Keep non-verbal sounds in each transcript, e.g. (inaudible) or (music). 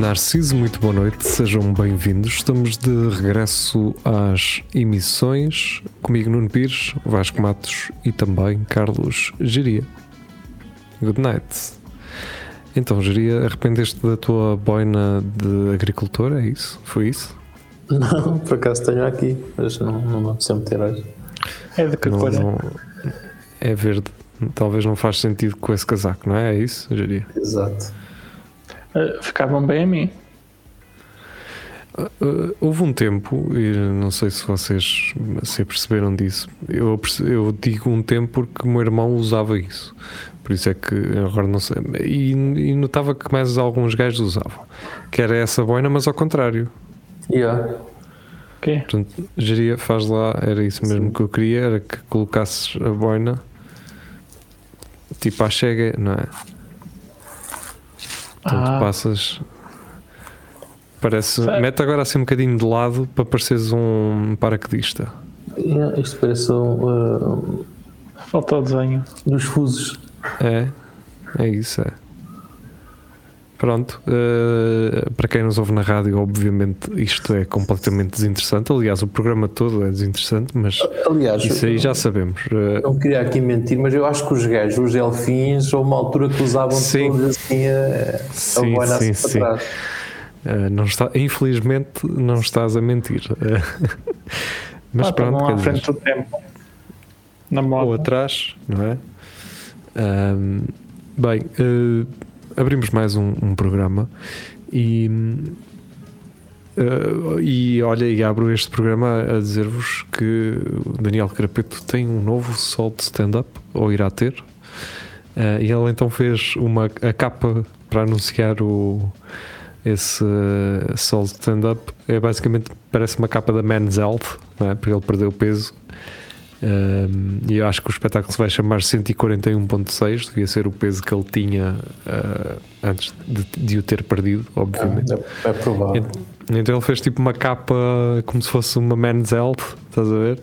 Narciso, muito boa noite, sejam bem-vindos. Estamos de regresso às emissões. Comigo Nuno Pires, Vasco Matos e também Carlos Geria. Good night. Então, Geria, arrependeste da tua boina de agricultor? É isso? Foi isso? Não, por acaso tenho aqui, mas não, não me apeteceu meter hoje. É de que Não- cor é? não- é verde. Talvez não faz sentido com esse casaco, não é? É isso, Geria? Exato. Uh, Ficavam bem a mim. Uh, houve um tempo, e não sei se vocês se perceberam disso, eu, eu digo um tempo porque o meu irmão usava isso, por isso é que agora não sei, e, e notava que mais alguns gajos usavam, que era essa boina, mas ao contrário. Yeah. Ok. Portanto, geria, faz lá, era isso mesmo que eu queria, era que colocasses a boina tipo à chega, não é? Portanto, Ah, passas. Parece. Certo. Mete agora assim um bocadinho de lado para pareceres um paraquedista. Yeah, isto parece um, uh, falta o desenho. dos fusos. É, é isso, é. Pronto, eh, para quem nos ouve na rádio, obviamente isto é completamente desinteressante. Aliás, o programa todo é desinteressante, mas Aliás, isso aí já sabemos. Eh, não queria aqui mentir, mas eu acho que os gajos, os elfins, houve uma altura que usavam Sim. todos assim a, a Sim, boina sim, assim sim. para trás. eh, não está, infelizmente, não estás a mentir. Eh, (laughs) mas Ah, pronto, quer à dizer, frente do tempo. Na ou moda. atrás, não é? Bem, eh, abrimos mais um, um programa e, eh, e olha, e abro este programa a dizer-vos que Daniel Carapeto tem um novo sol de stand-up, ou irá ter, Eh, e ele então fez uma, a capa para anunciar o, esse uh, sol de stand-up. É basicamente parece uma capa da Men's Health, é? porque ele perdeu peso. E eu acho que o espetáculo se vai chamar 141.6, devia ser o peso que ele tinha uh, antes de, de o ter perdido, obviamente. É, é provável. Então ele fez tipo uma capa como se fosse uma Men's Health, estás a ver?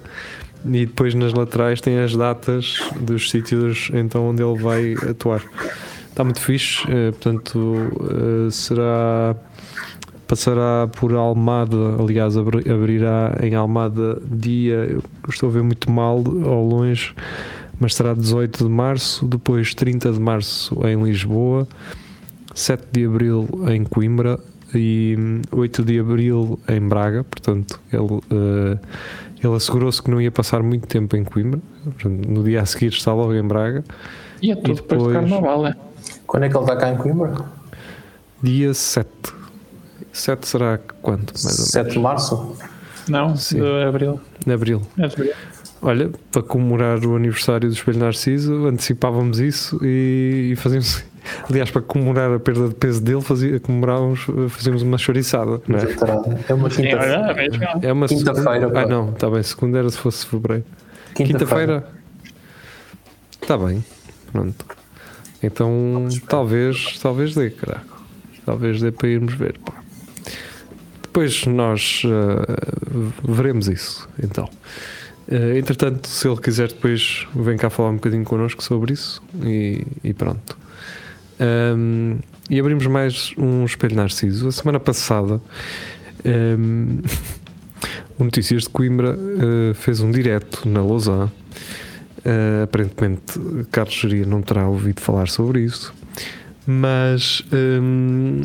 E depois nas laterais tem as datas dos sítios então onde ele vai atuar. Está muito fixe, eh, portanto eh, será passará por Almada, aliás abri- abrirá em Almada dia, eu estou a ver muito mal ao longe, mas será 18 de março, depois 30 de março em Lisboa, 7 de abril em Coimbra e hum, 8 de abril em Braga, portanto ele, eh, ele assegurou-se que não ia passar muito tempo em Coimbra, portanto, no dia a seguir está logo em Braga, E é tudo depois do depois- carnaval, é? Quando é que ele está cá em Coimbra? dia 7. 7 será quando? Mais ou menos? 7 de março? Não, Sim. de abril. De abril. É de abril. Olha, para comemorar o aniversário do Espelho Narciso, antecipávamos isso e, e fazíamos. Aliás, para comemorar a perda de peso dele, fazia, comemorávamos, fazíamos uma chouriçada, não é? É uma quinta-feira. é. É uma Quinta-feira, Ah, não, está bem. Segunda era se fosse fevereiro. Quinta-feira? Está bem. Pronto. Então, talvez, talvez dê, caraca. Talvez dê para irmos ver. pá. Depois nós ah, veremos isso. Então, Ah, entretanto, se ele quiser, depois vem cá falar um bocadinho connosco sobre isso e, e pronto. Ahm, e abrimos mais um espelho narciso. A semana passada, ahm, (laughs) o Notícias de Coimbra ah, fez um direto na Lausanne. Ah, aparentemente, Carlos Geria não terá ouvido falar sobre isso, mas hum,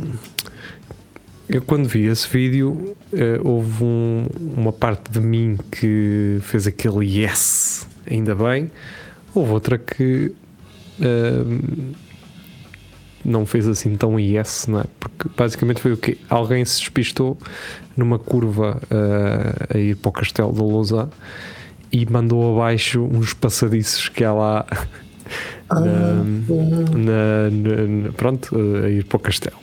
eu quando vi esse vídeo eh, houve um- uma parte de mim que fez aquele yes, ainda bem, houve outra que hum, não fez assim tão yes, não é? Porque basicamente foi o que alguém se despistou numa curva ah, a ir para o castelo da Lausanne e mandou abaixo uns passadiços que há lá (laughs) na, na- na- na- pronto, a ir para o castelo.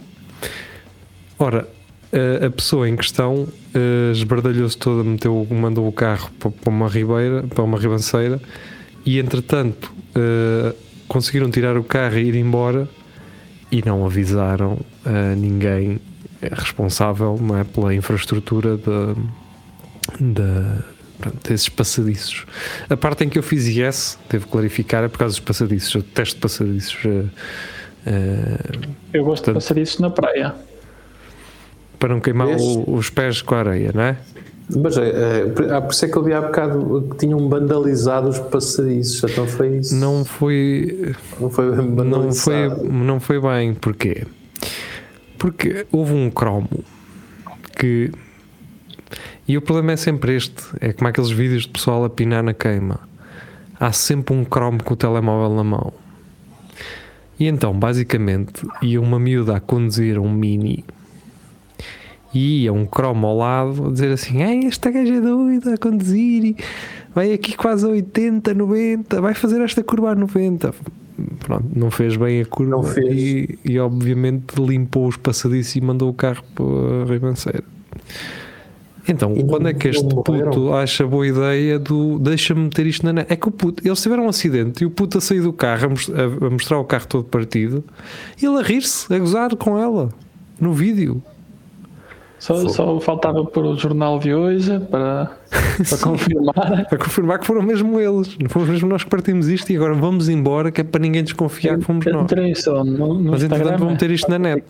Ora, a, a pessoa em questão eh, esbardalhou-se toda, meteu, mandou o carro para, para uma ribeira, para uma ribanceira e entretanto uh, conseguiram tirar o carro e ir embora e não avisaram a ninguém responsável não é, pela infraestrutura da, pronto, desses passadiços. A parte em que eu fiz yes, devo clarificar, é por causa dos passadiços. Eu detesto passadiços. Uh, uh, eu gosto portanto, de passadiços na praia. Para não queimar o, os pés com a areia, não é? Mas é, é, por isso é que eu vi há bocado que tinham vandalizado os passadiços, então foi isso. Não foi. Não foi não foi, não foi bem, porquê? Porque houve um cromo que. E o problema é sempre este: é como aqueles vídeos de pessoal a pinar na queima. Há sempre um cromo com o telemóvel na mão. E então, basicamente, ia uma miúda a conduzir um mini e ia um cromo ao lado a dizer assim: Ei, esta gaja é doida a conduzir e vai aqui quase a 80, 90, vai fazer esta curva a 90. Pronto, não fez bem a curva e, e, obviamente limpou os passadiços e mandou o carro para a ribanceira. Então, e quando é que este puto acha boa ideia do deixa-me meter isto na? É que o puto, eles tiveram um acidente e o puto a sair do carro a, a mostrar o carro todo partido e ele a rir-se, a gozar com ela no vídeo. Só, só, faltava pôr o jornal de hoje para, (laughs) para confirmar. para confirmar que foram mesmo eles. Não fomos mesmo nós que partimos isto e agora vamos embora, que é para ninguém desconfiar que fomos nós. Só no, no Mas entretanto vou meter isto na net.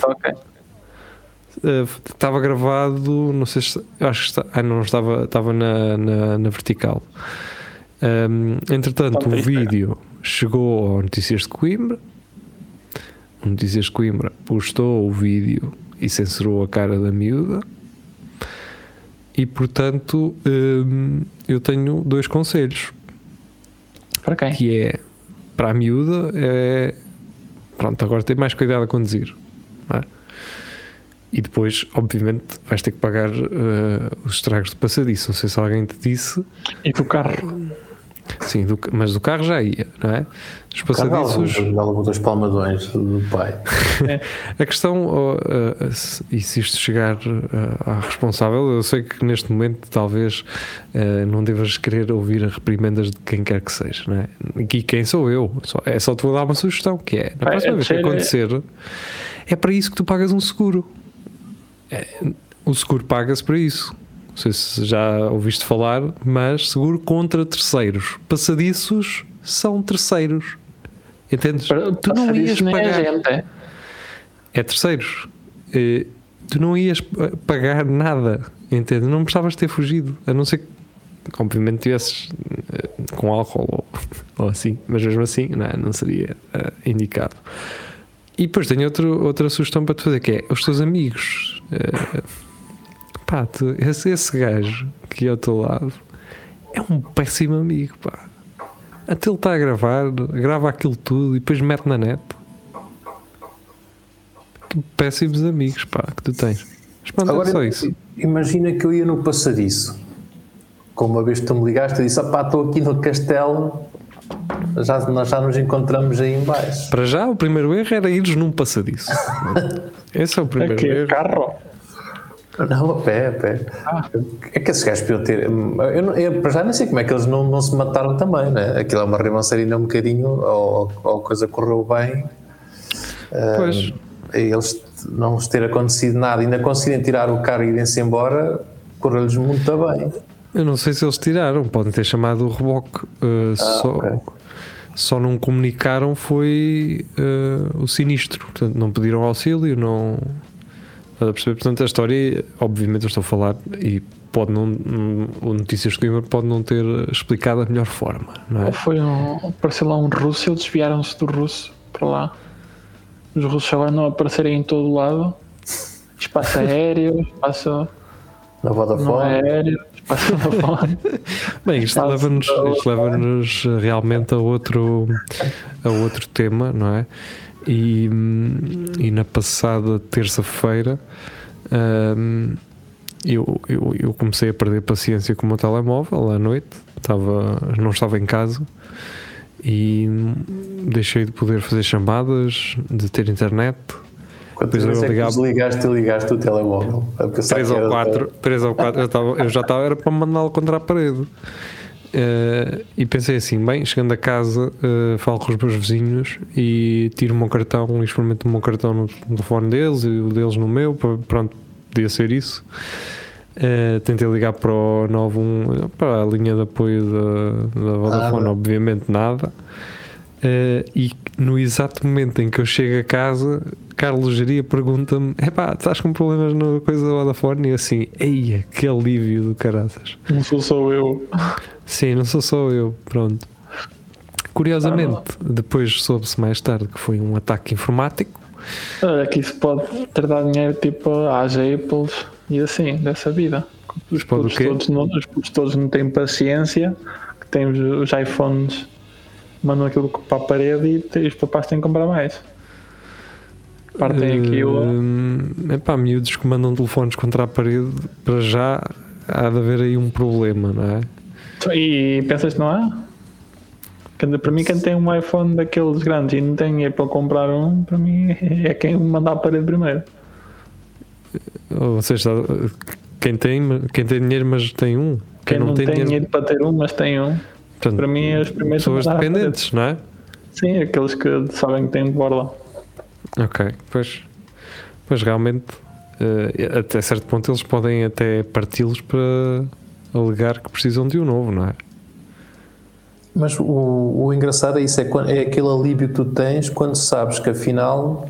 Uh, estava gravado, não sei se. Acho que está, ah, não estava, estava na, na, na vertical. Um, entretanto, o vídeo chegou ao Notícias de Coimbra. O Notícias de Coimbra postou o vídeo e censurou a cara da miúda. E portanto, hum, eu tenho dois conselhos. Para quem? Que é para a miúda é pronto, agora tem mais cuidado a conduzir. É? E depois, obviamente, vais ter que pagar uh, os estragos de passadiço. Não sei se alguém te disse. E do carro? Sim, do, mas do carro já ia, não é? Os passadiços. Logo dos palmadões do pai. É. (laughs) A questão, uh, uh, e se isto chegar uh, à responsável, eu sei que neste momento talvez não devas querer ouvir reprimendas de quem quer que seja, não é? E quem sou eu? É só te vou dar uma sugestão, que é, na próxima é, vez que acontecer, é para isso que tu pagas um seguro. É, o seguro paga-se para isso sei se já ouviste falar, mas seguro contra terceiros. Passadiços são terceiros. Entendes? Para, tu não ias pagar. É, gente, é? é terceiros. Uh, tu não ias pagar nada. Entendes? Não precisavas ter fugido. A não ser que, obviamente, tivesses uh, com álcool ou, (laughs) ou, assim. Mas mesmo assim, não, não seria uh, indicado. E depois tenho outro, outra sugestão para te fazer que é os teus amigos. Uh, pá, tu, esse, esse gajo que é ao teu lado é um péssimo amigo, pá. Até ele está a gravar, grava aquilo tudo e depois mete na net. Que péssimos amigos, pá, que tu tens. Mas pronto, Agora, é só isso. Imagina que eu ia no passadiço. Como uma vez tu me ligaste, eu disse: pá, estou aqui no castelo. Já, nós já nos encontramos aí embaixo. Para já, o primeiro erro era ires num passadiço. (laughs) Esse é o primeiro Aqui, erro. carro. Não, a pé, a pé. Ah. É que esses gajos podiam ter. Eu, não, eu para já nem sei como é que eles não, não se mataram também, né? Aquilo é uma ribanceira um bocadinho, ou, ou a coisa correu bem. Pois. Uh, eles não lhes ter acontecido nada, ainda conseguirem tirar o carro e irem-se embora, correu-lhes muito bem. Eu não sei se eles tiraram, podem ter chamado o reboque. Uh, ah, só, okay. só não comunicaram foi uh, o sinistro, portanto não pediram auxílio, não a perceber? Portanto, a história, obviamente, eu estou a falar e pode não. O Notícias Coimbra pode não ter explicado a melhor forma, não é? Foi um. Apareceu lá um russo e eles desviaram-se do russo para lá. Os russos agora não aparecerem em todo lado. Espaço (laughs) aéreo, espaço. Na Vodafone. aéreo, espaço Vodafone. (laughs) Bem, isto leva-nos leva realmente a outro, a outro tema, não é? E, e na passada terça-feira um, eu, eu, eu, comecei a perder paciência com o meu telemóvel à noite, estava, não estava em casa e deixei de poder fazer chamadas, de ter internet. Quantas vezes é ligava... ligaste e ligaste o telemóvel? Três ou, quatro, três ou quatro, eu, estava, eu já estava, era para mandá-lo contra a parede. Eh, e pensei assim: bem, chegando a casa, eh, falo com os meus vizinhos e tiro o meu cartão e experimento o meu cartão no, telefone deles e o deles no meu. Pronto, podia ser isso. Eh, tentei ligar para o 91, para a linha de apoio da, da Vodafone, Nada. obviamente nada. E no exato momento em que eu chego a casa, Carlos Geria pergunta-me: Epá, estás com problemas na coisa da Vodafone? E assim, eia, que alívio do caraças. Não sou só eu. (laughs) Sim, não sou só eu, pronto. Curiosamente, depois soube-se mais tarde que foi um ataque informático. Olha, que isso pode ter dado dinheiro tipo às Apples e assim, dessa vida. Os putos, todos não, os putos todos não têm paciência, que têm os, os iPhones, mandam aquilo para a parede e te- os papás têm que comprar mais. Partem aquilo. Hum, epá, miúdos que mandam telefones contra a parede, para já há de haver aí um problema, não é? E pensas que não há? Para mim, quem tem um iPhone daqueles grandes e não tem dinheiro para comprar um, para mim (laughs) é quem manda à parede primeiro. Ou seja, quem tem, quem tem dinheiro, mas tem um. Quem, não, tem, dinheiro, para ter um, mas tem um, portanto, para mim é os primeiros pessoas dependentes, não é? Sim, aqueles que sabem que têm de borda. Ok, pois, pois realmente, eh, até certo ponto, eles podem até parti-los para alegar que precisam de um novo, não é? Mas o, o engraçado é isso, é, quando- é aquele alívio que tu tens quando sabes que afinal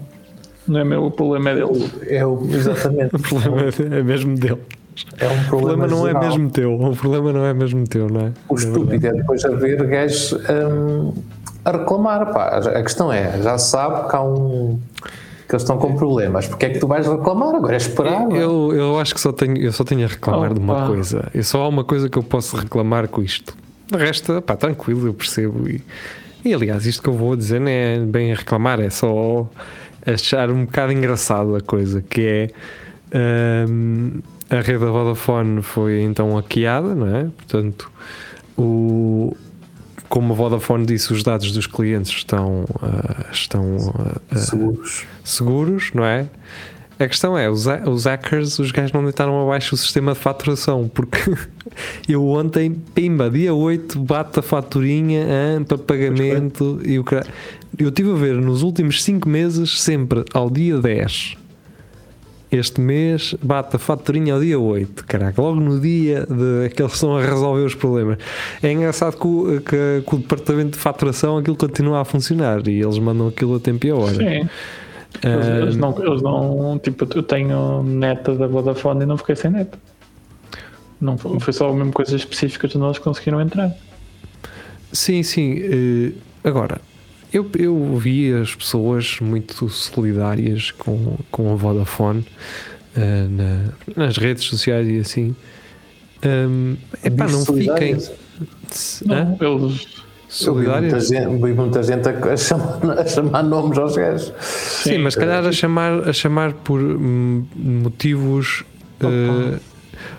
Não é meu, o problema é deles. é o, exatamente, (laughs) O problema é mesmo dele. é um O problema, problema não é geral. mesmo teu. O problema não é mesmo teu, não é? O estúpido é depois haver gajos hum, a reclamar. Pá. A questão é, já sabe que há um. Que eles estão com problemas. Porque é que tu vais reclamar? Agora é esperar. é? Eu, eu acho que só tenho, eu só tenho a reclamar de uma Opa. coisa. Eu só há uma coisa que eu posso reclamar com isto. De resto, pá, tranquilo, eu percebo. E, e aliás, isto que eu vou dizer não é bem a reclamar, é só achar um bocado engraçado a coisa, que é hum, a rede da Vodafone foi então hackeada, não é? Portanto, o, como a Vodafone disse, os dados dos clientes estão, ah, estão ah, Seguros. seguros, não é? A questão é, os, os hackers, os gajos não deitaram abaixo o sistema de faturação, porque (laughs) eu ontem, pimba, dia 8, bate a faturinha ah, para pagamento e o. Eu estive a ver nos últimos 5 meses, sempre ao dia 10. Este mês bate a faturinha ao dia 8, caraca, logo no dia de que eles estão a resolver os problemas. É engraçado que o, que- que o departamento de faturação aquilo continua a funcionar e eles mandam aquilo a tempo e a hora. Sim. Eles, Ah, eles não, eles não. Tipo, eu tenho neta da Vodafone e não fiquei sem neta. Não foi, só mesmo coisas específicas de nós que conseguiram entrar. Sim, sim. eh, agora, eu, eu vi as pessoas muito solidárias com, com a Vodafone eh, na- nas redes sociais e assim. Um, epá, não fiquem Solidárias. Não, eles. Eu vi muita solidárias. gente, vi muita gente a, chamar, a chamar nomes aos gajos. Sim, mas se calhar a chamar, a chamar por hum, motivos. eh,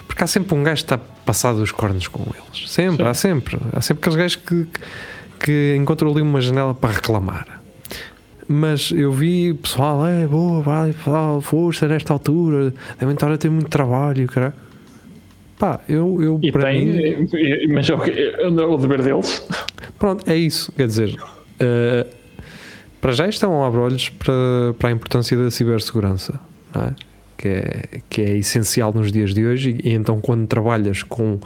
porque há sempre um gajo que está passado os cornos com eles. Sempre, Sim. há sempre. Há sempre aqueles gajos que, que encontram ali uma janela para reclamar. Mas eu vi pessoal, é boa, vai, pessoal, força nesta altura, devem estar a ter muito trabalho, cara. Pá, eu, eu E para tem. mim, Mas é o, que- é o dever deles. Pronto, é isso. Quer dizer, eh, para já isto é um abre-olhos para, para a importância da cibersegurança, não é? Que, é, que é essencial nos dias de hoje. E, então, quando trabalhas com,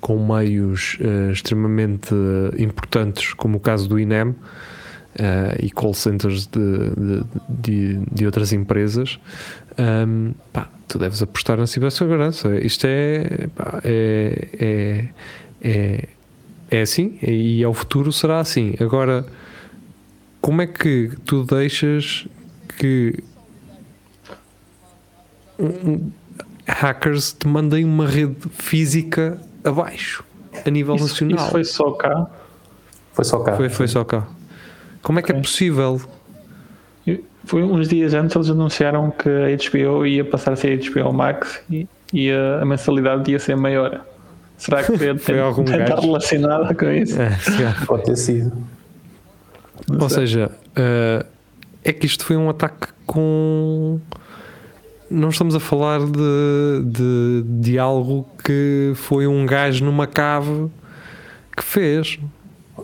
com meios eh, extremamente importantes, como o caso do INEM eh, e call centers de, de, de, de outras empresas, ehm, pá, tu deves apostar na cibersegurança. Isto é, pá, é, é, é é assim e ao futuro será assim. Agora, como é que tu deixas que um- um- hackers te mandem uma rede física abaixo a nível Isso, nacional? isso foi só cá. Foi só cá. Foi, foi só cá. Como é que é possível? Foi uns dias antes eles anunciaram que a HBO ia passar a ser HBO Max e, e a, a mensalidade ia ser maior. Será que foi, (laughs) Foi algum tentar gajo? relacionada com isso? É. (laughs) Pode ter sido. Não Ou sei. seja, eh, é que isto foi um ataque com. Não estamos a falar de, de, de algo que foi um gajo numa cave que fez.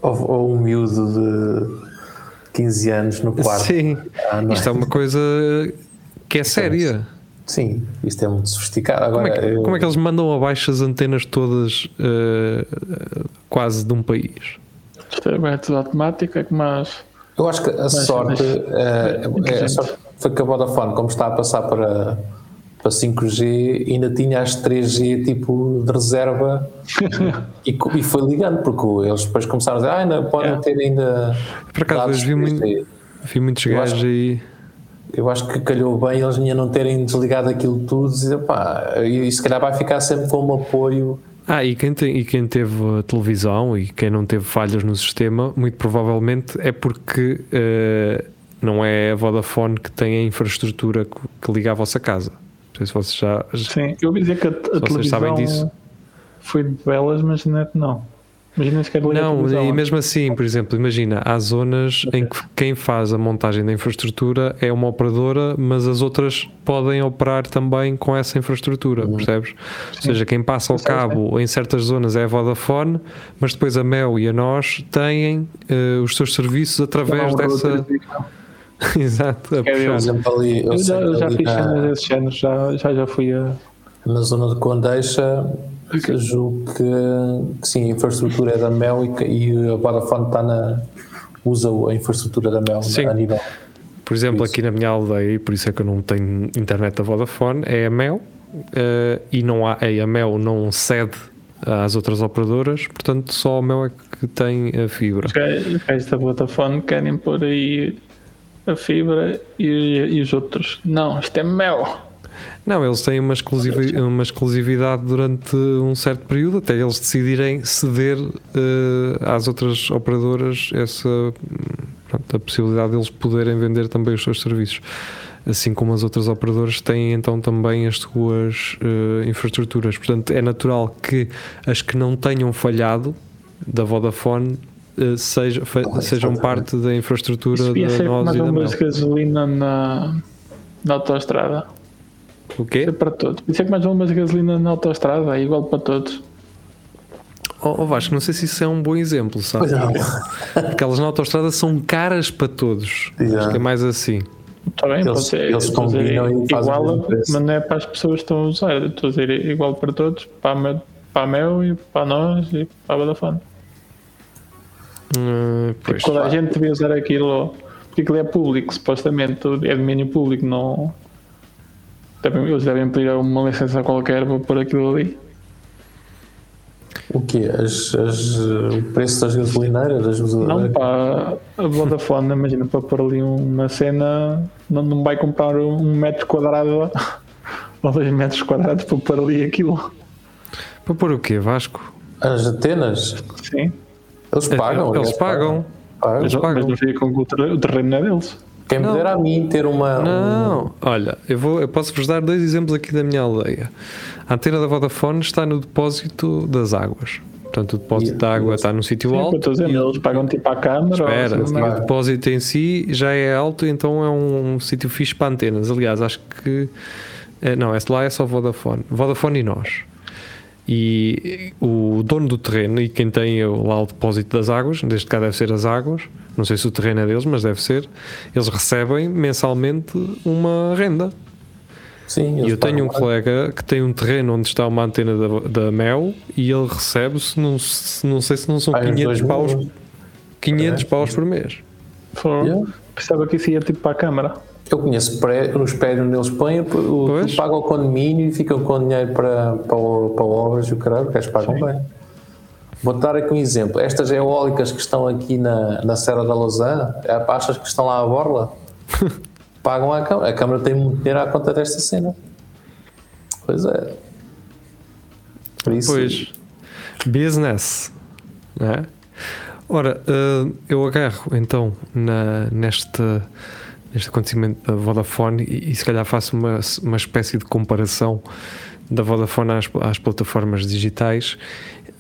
Ou, ou um miúdo de 15 anos no quarto. Sim, Ah, é? isto é uma coisa que é séria. Sim, isto é muito sofisticado. Como Agora, é, que, eu- como é que eles mandam abaixo as antenas todas eh, quase de um país? Isto é tudo automático, é que mais. Eu acho que a sorte, eh, é, a sorte foi que a Vodafone, como está a passar para, para 5G, ainda tinha as 3G tipo de reserva (laughs) e, e foi ligando, porque eles depois começaram a dizer, ah, ainda podem É. ter ainda. Por acaso, vi, muito, 3G." vi muitos gajos aí. Eu acho que calhou bem eles ainda não terem desligado aquilo tudo e pá, e se calhar vai ficar sempre como apoio. Ah, e quem, tem, e quem teve televisão e quem não teve falhas no sistema, muito provavelmente é porque eh, não é a Vodafone que tem a infraestrutura que, liga à vossa casa. Não sei se vocês já. Sim, eu ouvi dizer que a, a vocês sabem televisão disso. foi de belas, mas net não. Imagina se quer ligar a Não, televisão. e mesmo assim, por exemplo, imagina, há zonas em que quem faz a montagem da infraestrutura é uma operadora, mas as outras podem operar também com essa infraestrutura, percebes? Ou seja, quem passa ao Sim, sim. cabo em certas zonas é a Vodafone, mas depois a Mel e a nós têm eh, os seus serviços através dessa. (laughs) Exato. Por exemplo, ali, eu Eu já, eu já fiz na- cenas desse género, já, já, já fui a. na zona de Condeixa, julgo que, que sim, a infraestrutura é da Mel e, e a Vodafone está na, usa a infraestrutura da Mel Sim. a nível. Por exemplo, aqui na minha aldeia, e por isso é que eu não tenho internet da Vodafone, é a Mel eh, e não há, é, a Mel não cede às outras operadoras, portanto só a Mel é que tem a fibra. Os gajos os gajos da Vodafone querem pôr aí a fibra e, e os outros. Não, isto é mel. Não, eles têm uma, exclusivi- uma exclusividade durante um certo período, até eles decidirem ceder eh, às outras operadoras essa pronto, a possibilidade deles poderem vender também os seus serviços. Assim como as outras operadoras têm então também as suas eh, infraestruturas. Portanto, é natural que as que não tenham falhado da Vodafone eh, seja- Correto, sejam parte da infraestrutura Isso da nós mais e da Mel. de gasolina na, na autoestrada. O quê? É para todos. Isso é que mais um de gasolina na autoestrada, é igual para todos. Oh, oh Vasco, não sei se isso é um bom exemplo, sabe? Pois não. (laughs) Porque elas na autostrada são caras para todos. Yeah. Acho que é mais assim. Está bem, Eles- pode ser, eles combinam e igual, mas não é para as pessoas que estão a usar. Estou a dizer igual para todos, para a Mel, para a Mel e para nós e para a Vodafone. Hum, pois. Toda a gente devia usar aquilo, porque aquilo é público, supostamente, é domínio público, não. Devem, eles devem pedir uma licença qualquer para pôr aquilo ali. O quê? As, as, eh, o preço das gasolineiras? Das Não, para a Vodafone, imagina, para pôr ali uma cena, não, não vai comprar um metro quadrado (laughs) ou dois metros quadrados para pôr ali aquilo. Para pôr o quê, Vasco? As antenas? Sim. Eles pagam. Eles pagam. pagam. Mas, pagam. mas não fica com o terreno, não é deles. Quem me a mim ter uma. um- Não, olha, eu, vou, eu posso vos dar dois exemplos aqui da minha aldeia. A antena da Vodafone está no depósito das águas. Portanto, o depósito E- da água está no sítio é alto. estou dizendo, eles pagam tipo à câmara. ou Espera, assim, o é? depósito em si já é alto, então é um, sítio fixe para antenas. Aliás, acho que. eh, Não, esse lá é só Vodafone. Vodafone e nós. E o dono do terreno e quem tem lá o depósito das águas, desde cá deve ser as águas, não sei se o terreno é deles, mas deve ser, eles recebem mensalmente uma renda. Sim, E eu tenho um pagam. colega que tem um terreno onde está uma antena da, da Mel e ele recebe, se não, se- não sei se não são uns 500 dois paus, mil. 500 É. paus por mês. Yeah. Pensava que isso ia tipo para a câmara. Eu conheço pré, os prédios onde eles põem, o, Pois. tu paga o condomínio e ficam com dinheiro para, para, para obras e o caralho, porque eles pagam bem. Vou dar aqui um exemplo. Estas eólicas que estão aqui na, na Serra da Lausanne, é, achas que estão lá à borla? (laughs) Pagam à Câmara. A Câmara tem muito dinheiro à conta desta cena. Pois é. Por isso, Pois, business, não é? Ora, eh, eu agarro então na, neste, neste acontecimento da Vodafone e, e se calhar faço uma, uma espécie de comparação da Vodafone às, às plataformas digitais,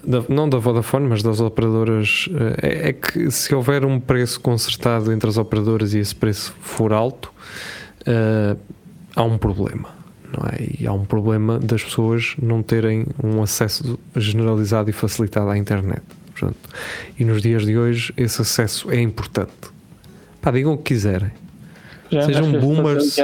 da- não da Vodafone, mas das operadoras. eh, É, é que se houver um preço concertado entre as operadoras e esse preço for alto, eh, há um problema. Não é? E há um problema das pessoas não terem um acesso generalizado e facilitado à internet. Pronto. E nos dias de hoje esse acesso é importante. Pá, digam o que quiserem. Já Sejam boomers.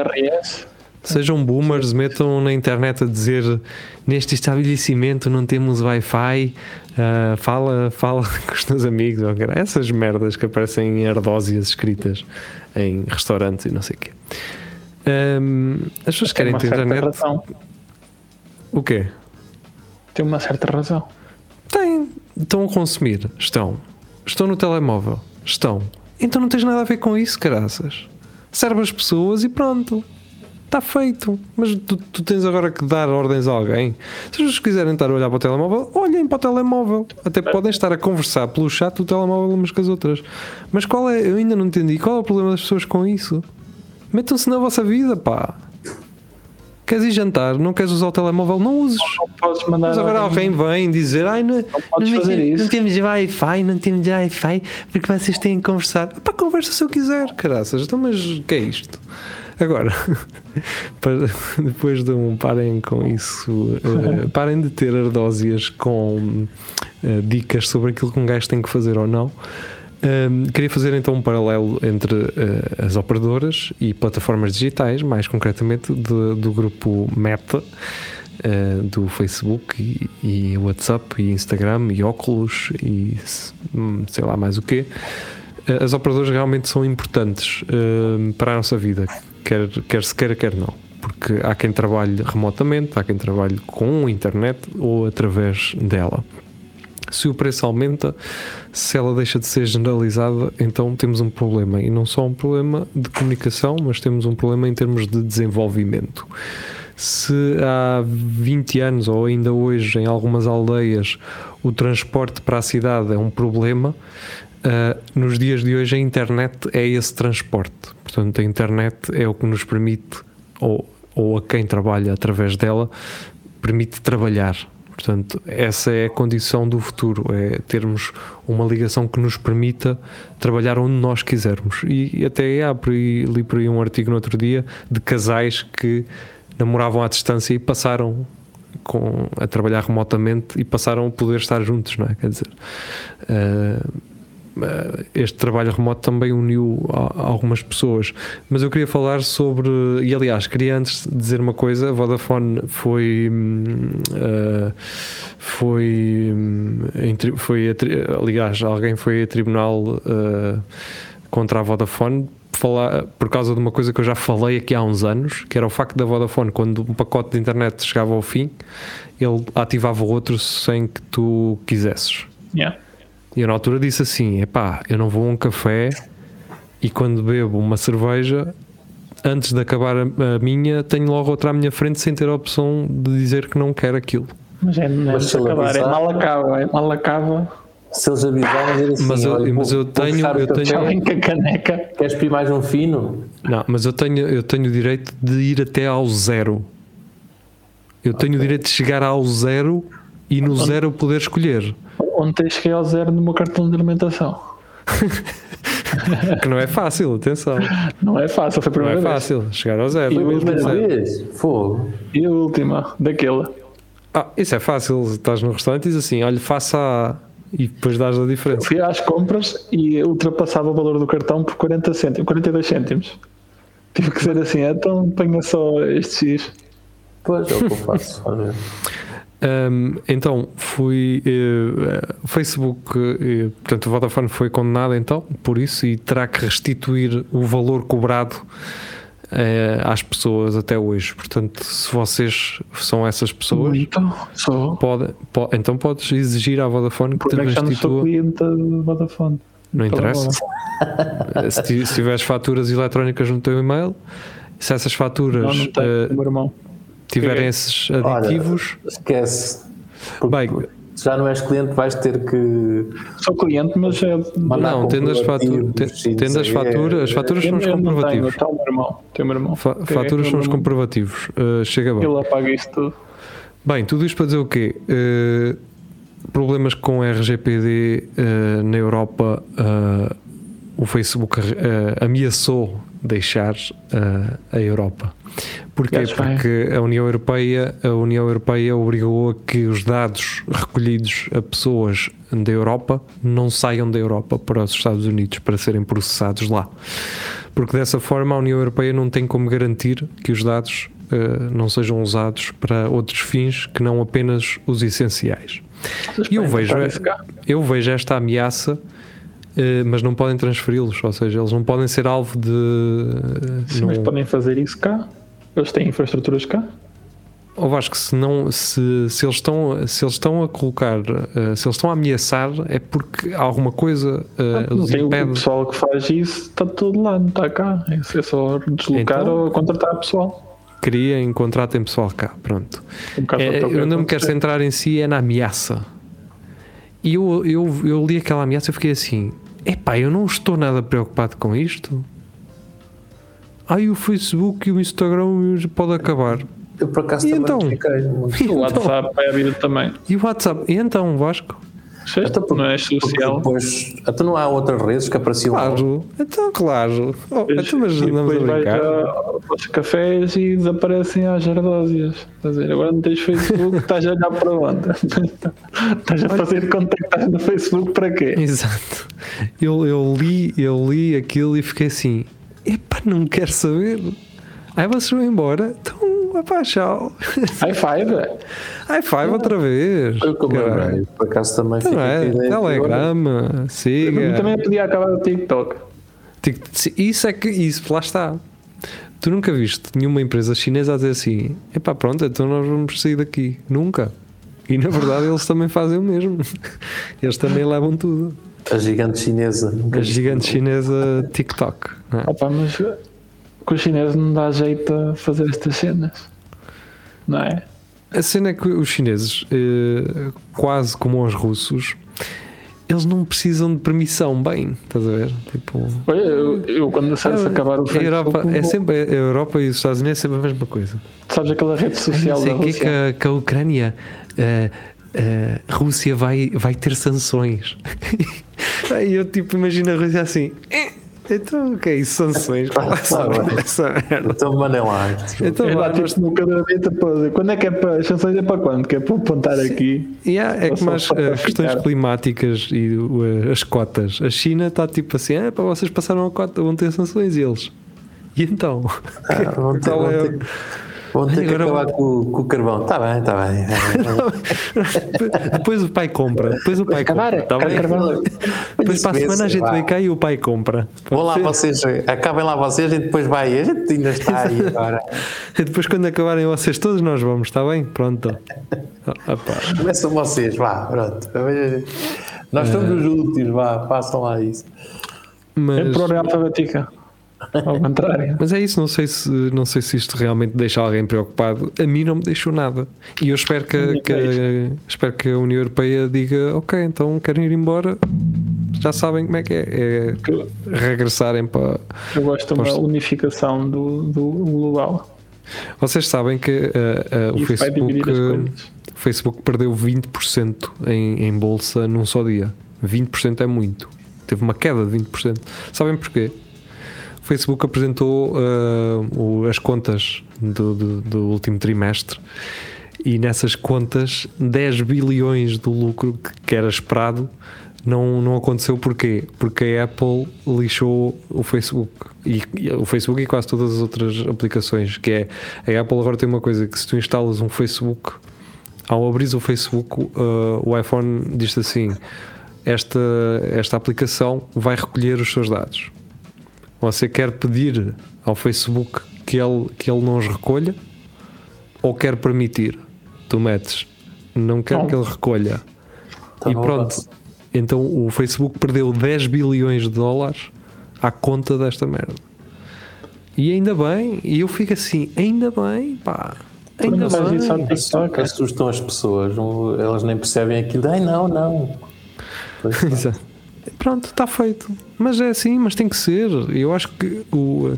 Sejam boomers, metam na internet a dizer neste estabelecimento não temos Wi-Fi, ah, fala, fala (laughs) com os teus amigos, essas merdas que aparecem em ardósias escritas em restaurantes e não sei o quê. Ahm, as pessoas Tem querem uma ter certa internet. razão. O quê? Tem uma certa razão. Têm, estão a consumir, estão. Estão no telemóvel, estão. Então não tens nada a ver com isso, caraças. Serve as pessoas e pronto. Está feito. Mas tu, tu tens agora que dar ordens a alguém. Se as pessoas quiserem estar a olhar para o telemóvel, olhem para o telemóvel. Até podem estar a conversar pelo chat do telemóvel umas com as outras. Mas qual é? Eu ainda não entendi. Qual é o problema das pessoas com isso? Metam-se na vossa vida, pá. Queres ir jantar? Não queres usar o telemóvel? Não uses. Não podes mandar. Mas agora alguém vem dizer, ai, não, podes não, fazer não isso." temos Wi-Fi, não temos Wi-Fi, porque vocês têm que conversar. Pá, conversa se eu quiser, caraças. Então, mas o que é isto? Agora, (laughs) para- depois de um parem com isso, eh, (laughs) parem de ter ardósias com eh, dicas sobre aquilo que um gajo tem que fazer ou não. Um, queria fazer então um paralelo entre eh, as operadoras e plataformas digitais, mais concretamente do grupo Meta, eh, do Facebook e, e WhatsApp e Instagram e óculos e hum, sei lá mais o quê. Eh, As operadoras realmente são importantes eh, para a nossa vida, quer, quer se queira, quer não. Porque há quem trabalhe remotamente, há quem trabalhe com internet ou através dela. Se o preço aumenta, se ela deixa de ser generalizada, então temos um problema. E não só um problema de comunicação, mas temos um problema em termos de desenvolvimento. Se há 20 anos ou ainda hoje em algumas aldeias o transporte para a cidade é um problema, ah, nos dias de hoje a internet é esse transporte. Portanto, a internet é o que nos permite, ou, ou a quem trabalha através dela, permite trabalhar. Portanto, essa é a condição do futuro, é termos uma ligação que nos permita trabalhar onde nós quisermos. E até há li por aí um artigo no outro dia de casais que namoravam à distância e passaram com, a trabalhar remotamente e passaram a poder estar juntos, não é? Quer dizer, ah, este trabalho remoto também uniu algumas pessoas. Mas eu queria falar sobre, e aliás, queria antes dizer uma coisa: a Vodafone foi. hum, ah, foi. hum, foi aliás, alguém foi a tribunal ah, contra a Vodafone. Por causa de uma coisa que eu já falei aqui há uns anos, que era o facto da Vodafone, quando um pacote de internet chegava ao fim, ele ativava outro sem que tu quisesses. Yeah. E eu na altura disse assim: epá, eu não vou a um café e quando bebo uma cerveja, antes de acabar a, a minha, tenho logo outra à minha frente sem ter a opção de dizer que não quero aquilo. Mas é, não é Mas acabar, é avisar- mal acaba, é mal acaba. Se eles avisarem, dizer assim, Mas eu- olha, mas vou- eu vou tenho- eu tenho- com a caneca. Queres pedir mais um fino? Não, mas eu tenho, eu tenho o direito de ir até ao zero. Eu tenho o direito de chegar ao zero e no zero poder escolher. Ontem cheguei ao zero no meu cartão de alimentação. (laughs) Que não é fácil, atenção. Não é fácil, foi a Não primeira é vez. fácil chegar ao zero. Foi a zero. vez? Fogo. E a última, daquele. Ah, isso é fácil. Estás no restaurante e dizes assim: olha, faça a. E depois dás a diferença. Fui às compras e ultrapassava o valor do cartão por 40 cêntimos, 42 cêntimos. Tive que ser assim, então ponha só este X. Pois é o que eu faço. (laughs) Um, então fui o Facebook, eh, portanto, o Vodafone foi condenado então por isso e terá que restituir o valor cobrado eh, às pessoas até hoje. Portanto, se vocês são essas pessoas, Então, pode, po- então podes exigir à Vodafone que te Porque é que sou restitua. cliente da Vodafone? Não interessa. (laughs) Se, se tiveres faturas eletrónicas no teu e-mail, se essas faturas Não, não tenho, o meu irmão. Tiverem esses aditivos, Esquece. Porque Bem, se já não és cliente, vais ter que Sou cliente, mas é. Não, tendo as, fatu tendo as quê. faturas, as faturas são os tenho, comprovativos. está o meu irmão. Tem meu irmão. Fa- Ok, faturas são os comprovativos. Uh, chega bem. Ele apaga isso tudo. Bem, tudo isto para dizer o quê? Uh, problemas com RGPD uh, na Europa, uh, o Facebook uh, ameaçou deixar uh, a Europa. Porquê? Porque a União Europeia, a União Europeia obrigou a que os dados recolhidos a pessoas da Europa não saiam da Europa para os Estados Unidos para serem processados lá. Porque dessa forma a União Europeia não tem como garantir que os dados eh, não sejam usados para outros fins que não apenas os essenciais. E eu vejo, cá. eu vejo esta ameaça, mas não podem transferi-los, ou seja, eles não podem ser alvo de. Sim, não- mas podem fazer isso cá. Eles têm infraestruturas cá. Ou Vasco, se, não, se, se, eles estão, se eles estão a colocar, eh, se eles estão a ameaçar, é porque alguma coisa eh, não os tem o impede. pessoal que faz isso, está todo lá, não está cá. É é só deslocar Então- ou contratar pessoal. Criem, contratem pessoal cá, pronto. Um É, o que eu não me quero centrar em si, é na ameaça. E eu, eu, eu li aquela ameaça e fiquei assim: epá, eu não estou nada preocupado com isto. Ai, o Facebook e o Instagram pode acabar. Eu por acaso E também então? fiquei muito. (laughs) O WhatsApp vai abrir também. E o WhatsApp? E então, Vasco? Certo? Então, porque- não é social. depois, até não há outras redes que apareciam lá. Claro, então, claro. Oh, então, mas e andamos a brincar. a- aos cafés e desaparecem às ardósias. Agora não tens Facebook, (laughs) estás a olhar para onde? (laughs) estás a fazer contactar no Facebook para quê? Exato. Eu, eu, li, eu li aquilo e fiquei assim: epá, não quero saber. Aí vocês vão embora, então, epá, tchau. High five. High five outra vez. Foi o que eu. Por acaso também Não fica é? olha, Telegrama, siga. Também podia acabar o TikTok. Isso é que, isso, lá está. Tu nunca viste nenhuma empresa chinesa a dizer assim: epá, pronto, então nós vamos sair daqui. Nunca. E na verdade eles também fazem o mesmo. (laughs) Eles também levam tudo. A gigante chinesa. Nunca A gigante chinesa TikTok. não é? Opa, mas com os chineses não dá jeito a fazer estas cenas. Não é? A cena é que os chineses, eh, quase como os russos, eles não precisam de permissão, bem, estás a ver? Tipo, Olha, eu, eu quando se acabar o a Europa, é sempre, a Europa e os Estados Unidos é sempre a mesma coisa. sabes aquela rede social sei da que é Rússia? que a, que a Ucrânia, eh, eh, Rússia vai, vai ter sanções. Aí (laughs) eu tipo imagino a Rússia assim. "Eh, Então, o que é isso? Sanções? Essa Ah. Essa merda? Então mandem lá. Então, nós- tipo, no caderneta para dizer, quando é que é para as sanções é para quando? Que é para apontar aqui. Yeah, é como as eh, questões ficar. climáticas e uh, as cotas. A China está tipo assim: é para vocês passaram a cota, vão ter sanções e eles. E então? Ah, vão ter, Qual vão é ter, vão ter que Agora acabar com, com o carvão. Está bem, está bem. (laughs) Depois o pai compra. Depois o pai Acabar, compra. Tá bem? carvão. Depois para a semana a gente Vá. vem cá e o pai compra. Vão lá vocês, acabem lá vocês e depois vai. A gente ainda está aí agora. E depois quando acabarem vocês todos, nós vamos, está bem? Pronto. Ah. Começam vocês, vá, pronto. Nós somos os últimos, vá, passam lá isso. É Mas, por ordem alfabética. Ao contrário. mas é isso, não sei, se, não sei se isto realmente deixa alguém preocupado. A mim não me deixou nada. E eu espero que, que- espero que a União Europeia diga: ok, então querem ir embora, já sabem como é que é. É regressarem para. Eu gosto de uma unificação do, do global. Vocês sabem que uh, uh, o Facebook. Facebook perdeu 20% em, em bolsa num só dia. 20% é muito. Teve uma queda de 20%. Sabem porquê? Facebook apresentou uh, as contas do, do- do último trimestre e nessas contas 10 bilhões do lucro que, que era esperado não, não aconteceu porquê? Porque a Apple lixou o Facebook e, e o Facebook e quase todas as outras aplicações que é a Apple agora tem uma coisa que se tu instalas um Facebook ao abrir o Facebook, uh, o iPhone diz assim: esta, esta aplicação vai recolher os seus dados. Você quer pedir ao Facebook que ele, que ele não os recolha ou quer permitir? Tu metes, não quero que ele recolha. Tá e bom, pronto. Então o Facebook perdeu 10 bilhões de dólares à conta desta merda. E ainda bem, e eu fico assim, ainda bem, pá. Ainda Não faz isso ao bem. TikTok. Assustam as pessoas, elas nem percebem aquilo. Ai, não, não. Pois não. (laughs) Exato. Pronto, está feito. Mas é assim, mas tem que ser. Eu acho que o,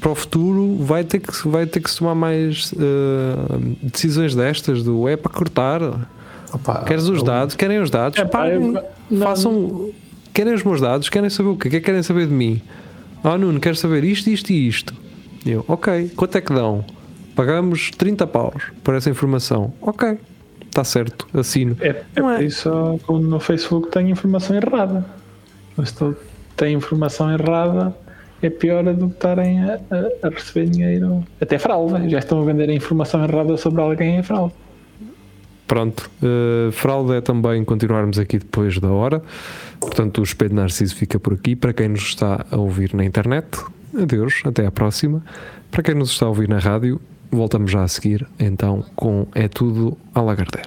para o futuro vai ter que, vai ter que se tomar mais eh, decisões destas do é para cortar. Opa, Queres os dados? Querem os dados? É pá, eu- não- Façam. Querem os meus dados? Querem saber o quê? O que é que querem saber de mim? Ah, Nuno, quero saber isto, isto e isto. Eu, ok, quanto é que dão? pagamos 30 paus por essa informação. Ok, está certo, assino. É, é Não é? por isso que no Facebook tem informação errada. Mas se tem informação errada, é pior do que estarem a, a- a receber dinheiro. Até fraude. Já estão a vender a informação errada sobre alguém em fraude. Pronto, uh, fraude é também continuarmos aqui depois da hora. Portanto, o Espelho Narciso fica por aqui. Para quem nos está a ouvir na internet, adeus, até à próxima. Para quem nos está a ouvir na rádio, voltamos já a seguir então com É Tudo a Lagardère.